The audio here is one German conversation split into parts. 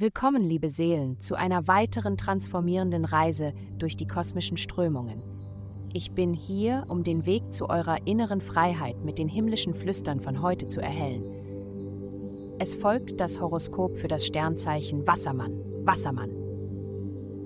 Willkommen, liebe Seelen, zu einer weiteren transformierenden Reise durch die kosmischen Strömungen. Ich bin hier, um den Weg zu eurer inneren Freiheit mit den himmlischen Flüstern von heute zu erhellen. Es folgt das Horoskop für das Sternzeichen Wassermann. Wassermann.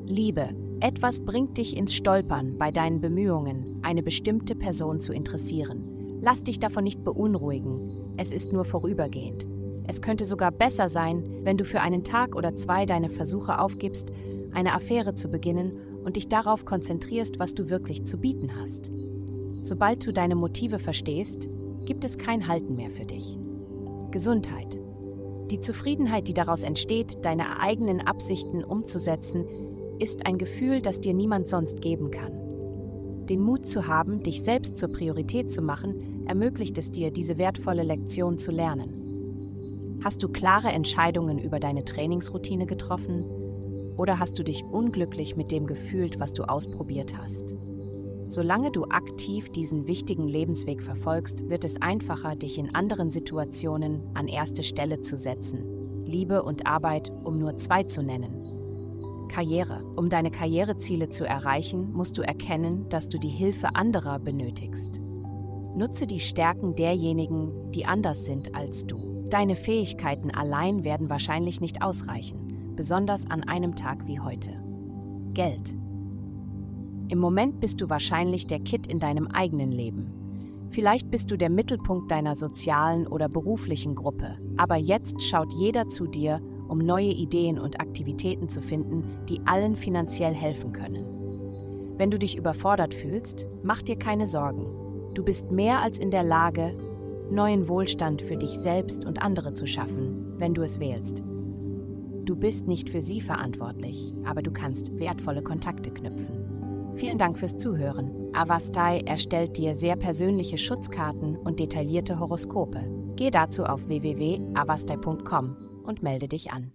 Liebe, etwas bringt dich ins Stolpern bei deinen Bemühungen, eine bestimmte Person zu interessieren. Lass dich davon nicht beunruhigen, es ist nur vorübergehend. Es könnte sogar besser sein, wenn du für einen Tag oder zwei deine Versuche aufgibst, eine Affäre zu beginnen und dich darauf konzentrierst, was du wirklich zu bieten hast. Sobald du deine Motive verstehst, gibt es kein Halten mehr für dich. Gesundheit. Die Zufriedenheit, die daraus entsteht, deine eigenen Absichten umzusetzen, ist ein Gefühl, das dir niemand sonst geben kann. Den Mut zu haben, dich selbst zur Priorität zu machen, ermöglicht es dir, diese wertvolle Lektion zu lernen. Hast du klare Entscheidungen über deine Trainingsroutine getroffen? Oder hast du dich unglücklich mit dem gefühlt, was du ausprobiert hast? Solange du aktiv diesen wichtigen Lebensweg verfolgst, wird es einfacher, dich in anderen Situationen an erste Stelle zu setzen. Liebe und Arbeit, um nur zwei zu nennen. Karriere. Um deine Karriereziele zu erreichen, musst du erkennen, dass du die Hilfe anderer benötigst. Nutze die Stärken derjenigen, die anders sind als du. Deine Fähigkeiten allein werden wahrscheinlich nicht ausreichen, besonders an einem Tag wie heute. Geld. Im Moment bist du wahrscheinlich der Kid in deinem eigenen Leben. Vielleicht bist du der Mittelpunkt deiner sozialen oder beruflichen Gruppe, aber jetzt schaut jeder zu dir, um neue Ideen und Aktivitäten zu finden, die allen finanziell helfen können. Wenn du dich überfordert fühlst, mach dir keine Sorgen. Du bist mehr als in der Lage, neuen Wohlstand für dich selbst und andere zu schaffen, wenn du es wählst. Du bist nicht für sie verantwortlich, aber du kannst wertvolle Kontakte knüpfen. Vielen Dank fürs Zuhören. Avastai erstellt dir sehr persönliche Schutzkarten und detaillierte Horoskope. Geh dazu auf www.avastai.com und melde dich an.